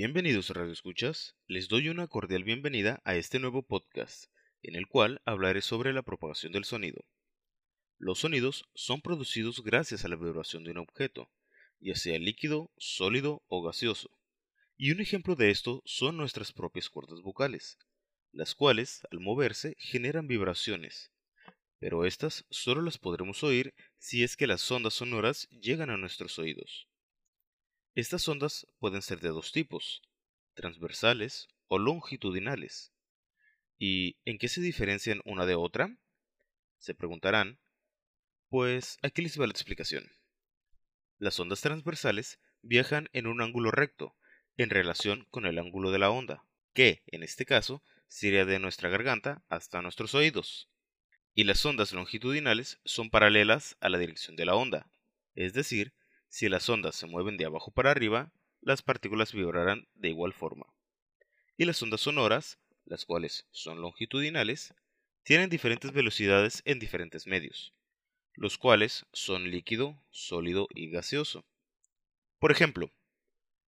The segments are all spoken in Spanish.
Bienvenidos Radio Escuchas, les doy una cordial bienvenida a este nuevo podcast, en el cual hablaré sobre la propagación del sonido. Los sonidos son producidos gracias a la vibración de un objeto, ya sea líquido, sólido o gaseoso. Y un ejemplo de esto son nuestras propias cuerdas vocales, las cuales, al moverse, generan vibraciones. Pero estas solo las podremos oír si es que las ondas sonoras llegan a nuestros oídos. Estas ondas pueden ser de dos tipos, transversales o longitudinales. ¿Y en qué se diferencian una de otra? Se preguntarán. Pues aquí les va la explicación. Las ondas transversales viajan en un ángulo recto en relación con el ángulo de la onda, que, en este caso, sería de nuestra garganta hasta nuestros oídos. Y las ondas longitudinales son paralelas a la dirección de la onda, es decir, si las ondas se mueven de abajo para arriba, las partículas vibrarán de igual forma. Y las ondas sonoras, las cuales son longitudinales, tienen diferentes velocidades en diferentes medios, los cuales son líquido, sólido y gaseoso. Por ejemplo,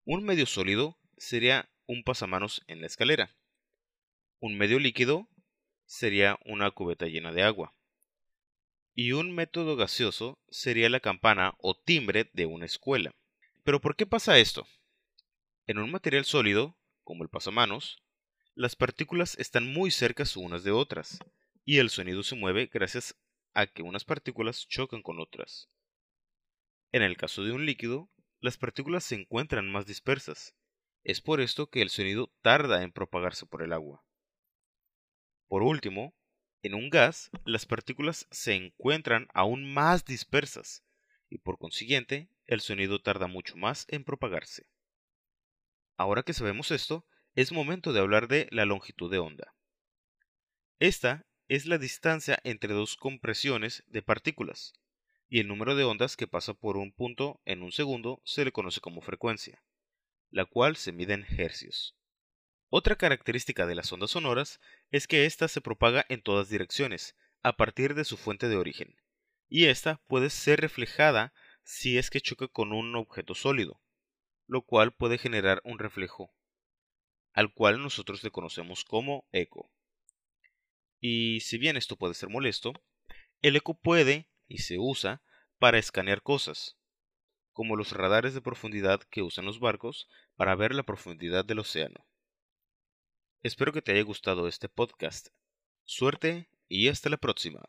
un medio sólido sería un pasamanos en la escalera. Un medio líquido sería una cubeta llena de agua y un método gaseoso sería la campana o timbre de una escuela. Pero ¿por qué pasa esto? En un material sólido, como el pasamanos, las partículas están muy cercas unas de otras, y el sonido se mueve gracias a que unas partículas chocan con otras. En el caso de un líquido, las partículas se encuentran más dispersas. Es por esto que el sonido tarda en propagarse por el agua. Por último, en un gas, las partículas se encuentran aún más dispersas y por consiguiente el sonido tarda mucho más en propagarse. Ahora que sabemos esto, es momento de hablar de la longitud de onda. Esta es la distancia entre dos compresiones de partículas, y el número de ondas que pasa por un punto en un segundo se le conoce como frecuencia, la cual se mide en hercios. Otra característica de las ondas sonoras es que ésta se propaga en todas direcciones, a partir de su fuente de origen, y ésta puede ser reflejada si es que choca con un objeto sólido, lo cual puede generar un reflejo, al cual nosotros le conocemos como eco. Y si bien esto puede ser molesto, el eco puede y se usa para escanear cosas, como los radares de profundidad que usan los barcos para ver la profundidad del océano. Espero que te haya gustado este podcast. Suerte y hasta la próxima.